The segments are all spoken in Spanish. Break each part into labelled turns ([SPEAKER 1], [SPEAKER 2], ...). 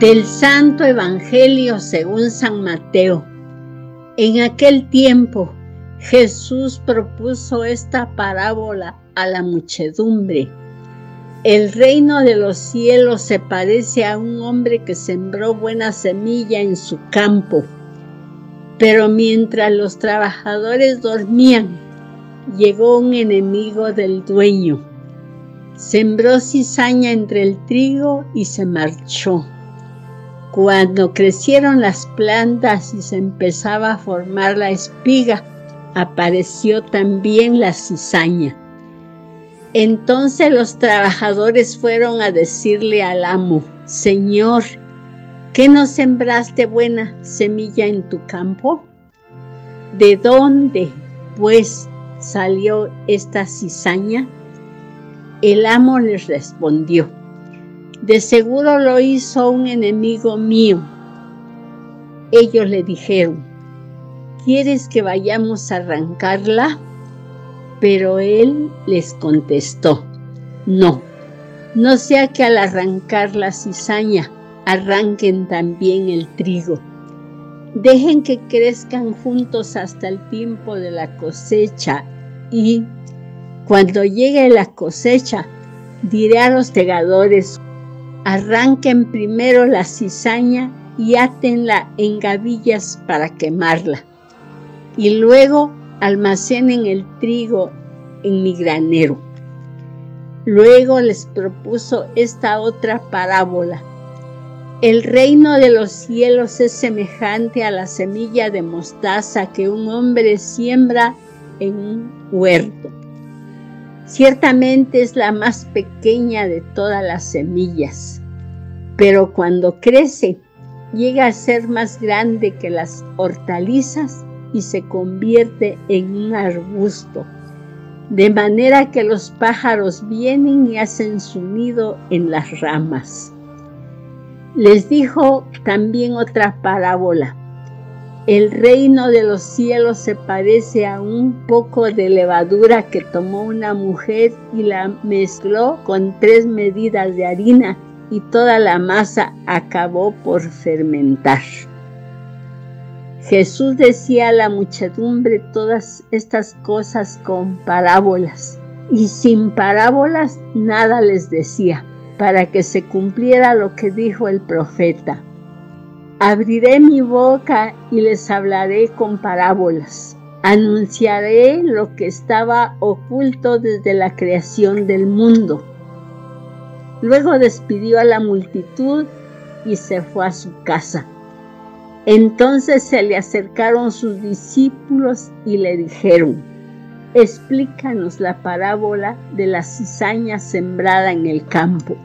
[SPEAKER 1] Del Santo Evangelio según San Mateo. En aquel tiempo Jesús propuso esta parábola a la muchedumbre. El reino de los cielos se parece a un hombre que sembró buena semilla en su campo. Pero mientras los trabajadores dormían, llegó un enemigo del dueño. Sembró cizaña entre el trigo y se marchó. Cuando crecieron las plantas y se empezaba a formar la espiga, apareció también la cizaña. Entonces los trabajadores fueron a decirle al amo, Señor, ¿qué no sembraste buena semilla en tu campo? ¿De dónde, pues, salió esta cizaña? El amo les respondió, de seguro lo hizo un enemigo mío. Ellos le dijeron, ¿quieres que vayamos a arrancarla? Pero él les contestó, no, no sea que al arrancar la cizaña arranquen también el trigo. Dejen que crezcan juntos hasta el tiempo de la cosecha y, cuando llegue la cosecha, diré a los tegadores, Arranquen primero la cizaña y átenla en gavillas para quemarla. Y luego almacenen el trigo en mi granero. Luego les propuso esta otra parábola. El reino de los cielos es semejante a la semilla de mostaza que un hombre siembra en un huerto. Ciertamente es la más pequeña de todas las semillas, pero cuando crece llega a ser más grande que las hortalizas y se convierte en un arbusto, de manera que los pájaros vienen y hacen su nido en las ramas. Les dijo también otra parábola. El reino de los cielos se parece a un poco de levadura que tomó una mujer y la mezcló con tres medidas de harina y toda la masa acabó por fermentar. Jesús decía a la muchedumbre todas estas cosas con parábolas y sin parábolas nada les decía para que se cumpliera lo que dijo el profeta. Abriré mi boca y les hablaré con parábolas. Anunciaré lo que estaba oculto desde la creación del mundo. Luego despidió a la multitud y se fue a su casa. Entonces se le acercaron sus discípulos y le dijeron, explícanos la parábola de la cizaña sembrada en el campo.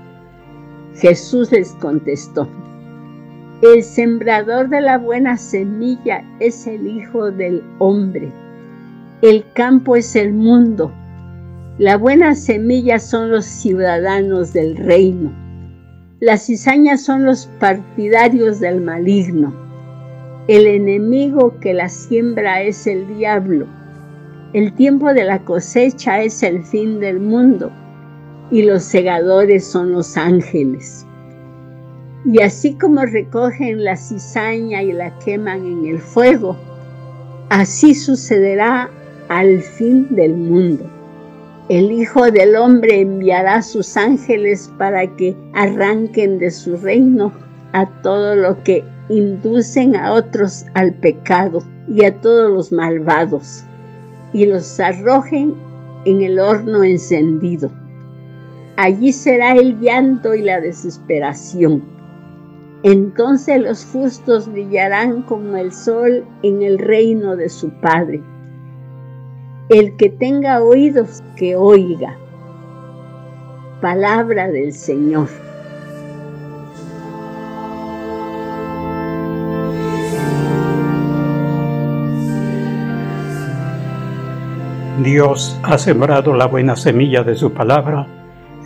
[SPEAKER 1] Jesús les contestó, el sembrador de la buena semilla es el Hijo del Hombre. El campo es el mundo. La buena semilla son los ciudadanos del reino. Las cizañas son los partidarios del maligno. El enemigo que la siembra es el diablo. El tiempo de la cosecha es el fin del mundo y los segadores son los ángeles. Y así como recogen la cizaña y la queman en el fuego, así sucederá al fin del mundo. El Hijo del Hombre enviará sus ángeles para que arranquen de su reino a todo lo que inducen a otros al pecado y a todos los malvados, y los arrojen en el horno encendido. Allí será el llanto y la desesperación entonces los justos brillarán como el sol en el reino de su Padre. El que tenga oídos, que oiga. Palabra del Señor.
[SPEAKER 2] Dios ha sembrado la buena semilla de su palabra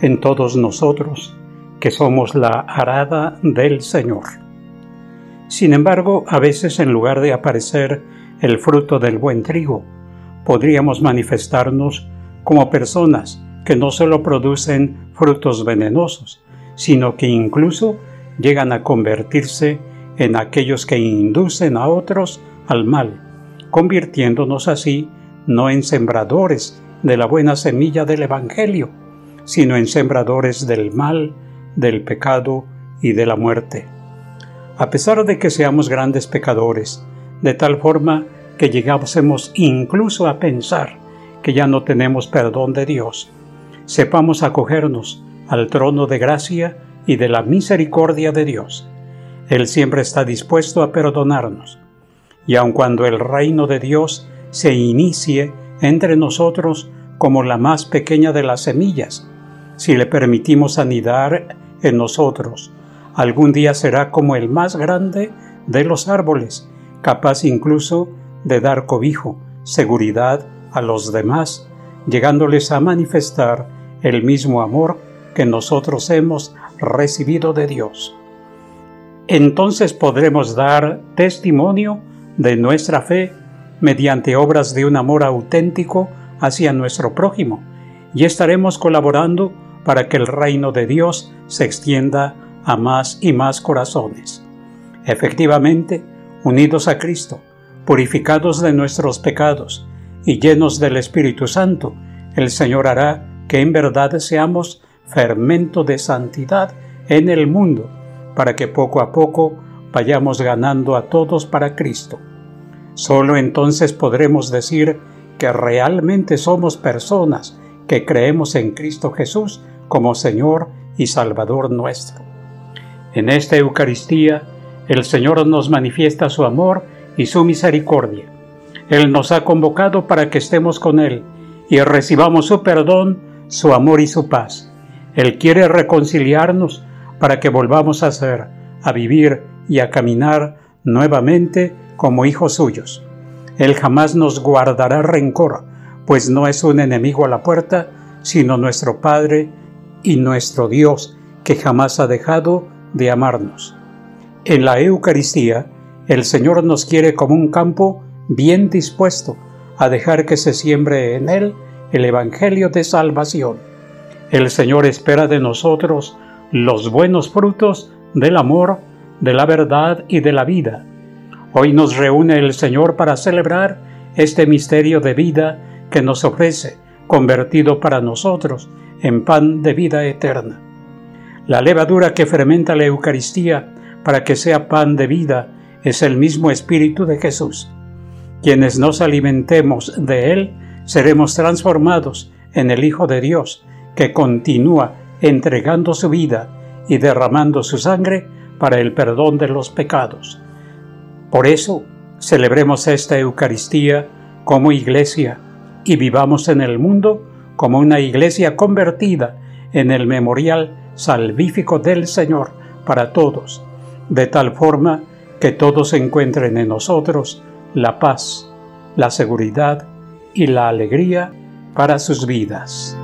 [SPEAKER 2] en todos nosotros que somos la arada del Señor. Sin embargo, a veces en lugar de aparecer el fruto del buen trigo, podríamos manifestarnos como personas que no solo producen frutos venenosos, sino que incluso llegan a convertirse en aquellos que inducen a otros al mal, convirtiéndonos así no en sembradores de la buena semilla del Evangelio, sino en sembradores del mal, del pecado y de la muerte. A pesar de que seamos grandes pecadores, de tal forma que llegásemos incluso a pensar que ya no tenemos perdón de Dios, sepamos acogernos al trono de gracia y de la misericordia de Dios. Él siempre está dispuesto a perdonarnos, y aun cuando el reino de Dios se inicie entre nosotros como la más pequeña de las semillas, si le permitimos anidar en nosotros, algún día será como el más grande de los árboles, capaz incluso de dar cobijo, seguridad a los demás, llegándoles a manifestar el mismo amor que nosotros hemos recibido de Dios. Entonces podremos dar testimonio de nuestra fe mediante obras de un amor auténtico hacia nuestro prójimo y estaremos colaborando para que el reino de Dios se extienda a más y más corazones. Efectivamente, unidos a Cristo, purificados de nuestros pecados y llenos del Espíritu Santo, el Señor hará que en verdad seamos fermento de santidad en el mundo, para que poco a poco vayamos ganando a todos para Cristo. Solo entonces podremos decir que realmente somos personas que creemos en Cristo Jesús como Señor y Salvador nuestro. En esta Eucaristía, el Señor nos manifiesta su amor y su misericordia. Él nos ha convocado para que estemos con Él y recibamos su perdón, su amor y su paz. Él quiere reconciliarnos para que volvamos a ser, a vivir y a caminar nuevamente como hijos suyos. Él jamás nos guardará rencor, pues no es un enemigo a la puerta, sino nuestro Padre y nuestro Dios, que jamás ha dejado de amarnos. En la Eucaristía, el Señor nos quiere como un campo bien dispuesto a dejar que se siembre en él el Evangelio de salvación. El Señor espera de nosotros los buenos frutos del amor, de la verdad y de la vida, Hoy nos reúne el Señor para celebrar este misterio de vida que nos ofrece, convertido para nosotros en pan de vida eterna. La levadura que fermenta la Eucaristía para que sea pan de vida es el mismo Espíritu de Jesús. Quienes nos alimentemos de Él seremos transformados en el Hijo de Dios, que continúa entregando su vida y derramando su sangre para el perdón de los pecados. Por eso, celebremos esta Eucaristía como iglesia y vivamos en el mundo como una iglesia convertida en el memorial salvífico del Señor para todos, de tal forma que todos encuentren en nosotros la paz, la seguridad y la alegría para sus vidas.